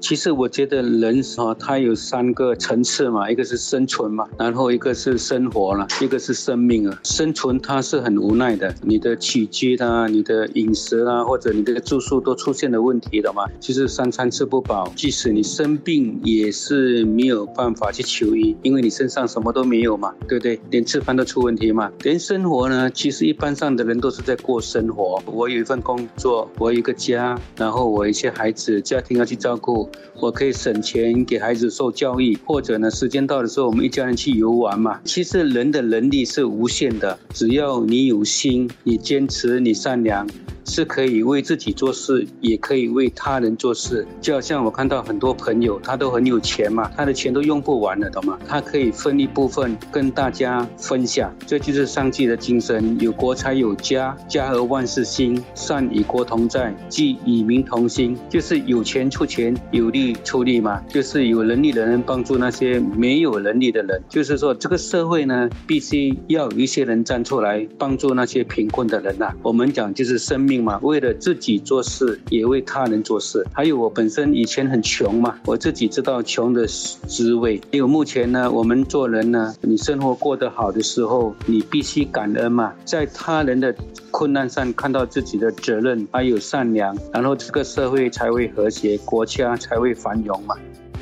其实我觉得人哈，他有三个层次嘛，一个是生存嘛，然后一个是生活了，一个是生命啊。生存它是很无奈的，你的起居啊，你的饮食啊，或者你的住宿都出现了问题的嘛。其实三餐吃不饱，即使你生病也是没有办法去求医，因为你身上什么都没有嘛，对不对？连吃饭都出问题嘛。连生活呢，其实一般上的人都是在过生活。我有一份工作，我有一个家，然后我一些孩子家庭要去照顾。我可以省钱给孩子受教育，或者呢，时间到的时候，我们一家人去游玩嘛。其实人的能力是无限的，只要你有心，你坚持，你善良。是可以为自己做事，也可以为他人做事。就好像我看到很多朋友，他都很有钱嘛，他的钱都用不完了，懂吗？他可以分一部分跟大家分享，这就是上帝的精神。有国才有家，家和万事兴，善与国同在，即与民同心。就是有钱出钱，有力出力嘛。就是有能力的人帮助那些没有能力的人。就是说，这个社会呢，必须要有一些人站出来帮助那些贫困的人呐。我们讲就是生命。嘛，为了自己做事，也为他人做事。还有我本身以前很穷嘛，我自己知道穷的滋味。还有目前呢，我们做人呢，你生活过得好的时候，你必须感恩嘛，在他人的困难上看到自己的责任，还有善良，然后这个社会才会和谐，国家才才会繁荣嘛。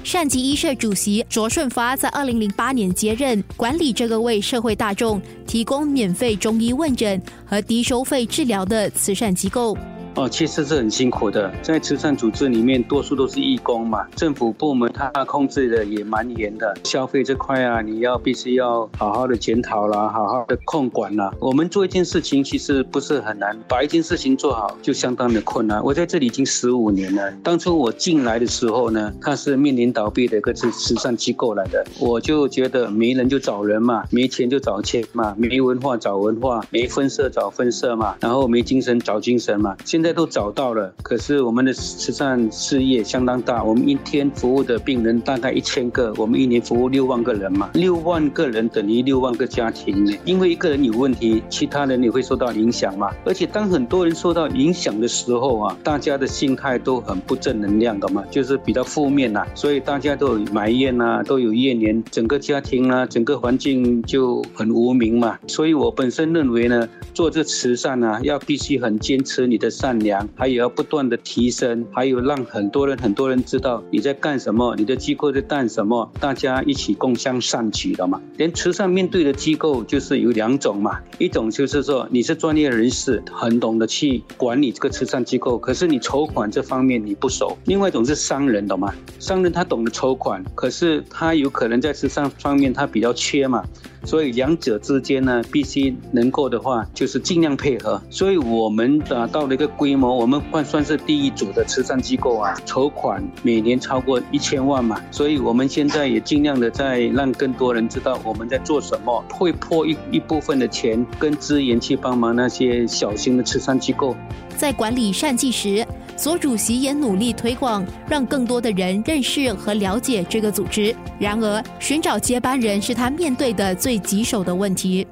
善吉医社主席卓顺发在二零零八年接任，管理这个为社会大众提供免费中医问诊和低收费治疗的慈善机构。哦，其实是很辛苦的，在慈善组织里面，多数都是义工嘛。政府部门它控制的也蛮严的，消费这块啊，你要必须要好好的检讨啦，好好的控管啦。我们做一件事情其实不是很难，把一件事情做好就相当的困难。我在这里已经十五年了，当初我进来的时候呢，它是面临倒闭的一个慈慈善机构来的，我就觉得没人就找人嘛，没钱就找钱嘛，没文化找文化，没分社找分社嘛，然后没精神找精神嘛。现在。都找到了，可是我们的慈善事业相当大，我们一天服务的病人大概一千个，我们一年服务六万个人嘛，六万个人等于六万个家庭呢。因为一个人有问题，其他人也会受到影响嘛。而且当很多人受到影响的时候啊，大家的心态都很不正能量的嘛，就是比较负面呐，所以大家都有埋怨呐，都有怨言，整个家庭啊，整个环境就很无名嘛。所以我本身认为呢，做这慈善啊，要必须很坚持你的善。善良，还有要不断的提升，还有让很多人很多人知道你在干什么，你的机构在干什么，大家一起共襄善举的嘛。连慈善面对的机构就是有两种嘛，一种就是说你是专业人士，很懂得去管理这个慈善机构，可是你筹款这方面你不熟；另外一种是商人，懂吗？商人他懂得筹款，可是他有可能在慈善方面他比较缺嘛。所以两者之间呢，必须能够的话，就是尽量配合。所以我们达到了一个规模，我们换算是第一组的慈善机构啊，筹款每年超过一千万嘛。所以我们现在也尽量的在让更多人知道我们在做什么，会破一一部分的钱跟资源去帮忙那些小型的慈善机构。在管理善济时。所主席也努力推广，让更多的人认识和了解这个组织。然而，寻找接班人是他面对的最棘手的问题。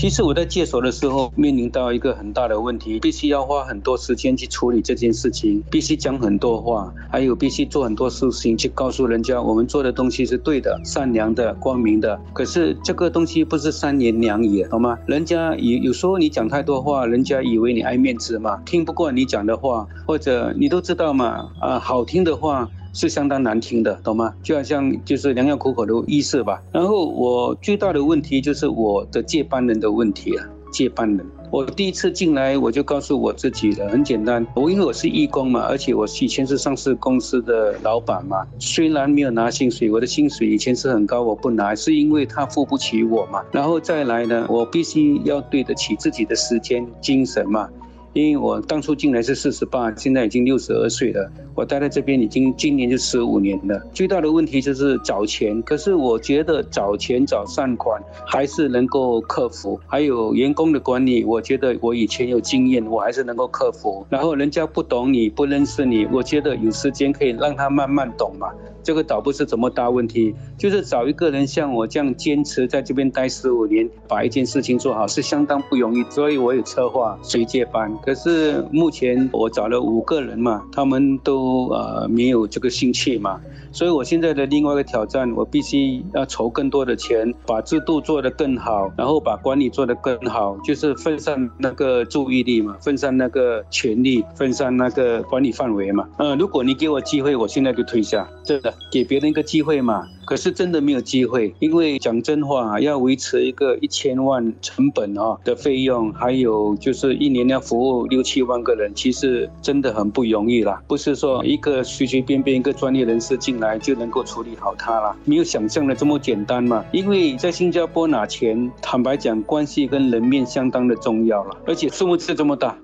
其实我在接手的时候，面临到一个很大的问题，必须要花很多时间去处理这件事情，必须讲很多话，还有必须做很多事情去告诉人家，我们做的东西是对的、善良的、光明的。可是这个东西不是三言两语，好吗？人家有有时候你讲太多话，人家以为你爱面子嘛，听不惯你讲的话，或者你都知道嘛，啊，好听的话。是相当难听的，懂吗？就好像就是良药苦口的意思吧。然后我最大的问题就是我的接班人的问题啊，接班人。我第一次进来我就告诉我自己了，很简单，我因为我是义工嘛，而且我以前是上市公司的老板嘛，虽然没有拿薪水，我的薪水以前是很高，我不拿，是因为他付不起我嘛。然后再来呢，我必须要对得起自己的时间、精神嘛。因为我当初进来是四十八，现在已经六十二岁了。我待在这边已经今年就十五年了。最大的问题就是找钱，可是我觉得找钱找善款还是能够克服。还有员工的管理，我觉得我以前有经验，我还是能够克服。然后人家不懂你不认识你，我觉得有时间可以让他慢慢懂嘛。这个倒不是怎么大问题，就是找一个人像我这样坚持在这边待十五年，把一件事情做好是相当不容易。所以我有策划谁接班，可是目前我找了五个人嘛，他们都呃没有这个兴趣嘛。所以我现在的另外一个挑战，我必须要筹更多的钱，把制度做得更好，然后把管理做得更好，就是分散那个注意力嘛，分散那个权力，分散那个管理范围嘛。呃，如果你给我机会，我现在就退下，真的给别人一个机会嘛。可是真的没有机会，因为讲真话，要维持一个一千万成本啊的费用，还有就是一年要服务六七万个人，其实真的很不容易啦。不是说一个随随便便一个专业人士进来就能够处理好它了，没有想象的这么简单嘛。因为在新加坡拿钱，坦白讲，关系跟人面相当的重要了，而且数目字这么大。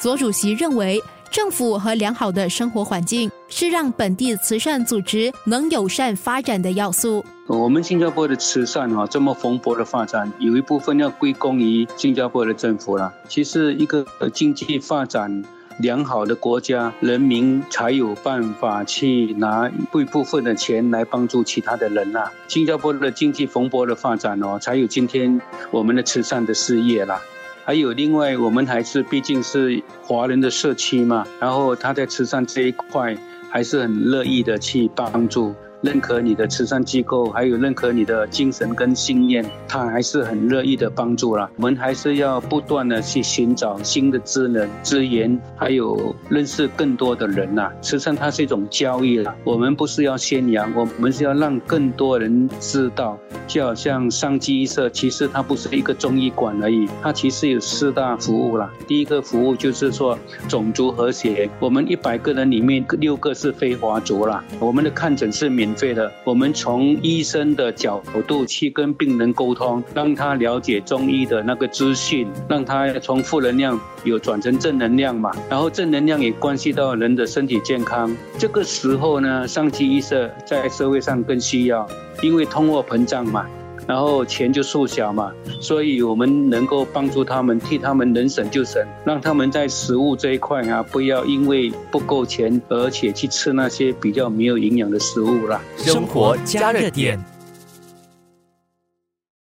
左主席认为。政府和良好的生活环境是让本地慈善组织能友善发展的要素。我们新加坡的慈善啊这么蓬勃的发展，有一部分要归功于新加坡的政府了。其实一个经济发展良好的国家，人民才有办法去拿一部分的钱来帮助其他的人啦。新加坡的经济蓬勃的发展哦，才有今天我们的慈善的事业啦。还有另外，我们还是毕竟是华人的社区嘛，然后他在慈善这一块还是很乐意的去帮助。认可你的慈善机构，还有认可你的精神跟信念，他还是很乐意的帮助了。我们还是要不断的去寻找新的资能、资源，还有认识更多的人呐。慈善它是一种交易了，我们不是要宣扬，我们是要让更多人知道。就好像商机医社，其实它不是一个中医馆而已，它其实有四大服务了。第一个服务就是说种族和谐，我们一百个人里面六个是非华族了，我们的看诊是免。免费的，我们从医生的角度去跟病人沟通，让他了解中医的那个资讯，让他从负能量有转成正能量嘛。然后正能量也关系到人的身体健康。这个时候呢，上期医社在社会上更需要，因为通货膨胀嘛。然后钱就缩小嘛，所以我们能够帮助他们，替他们能省就省，让他们在食物这一块啊，不要因为不够钱，而且去吃那些比较没有营养的食物啦。生活加热点。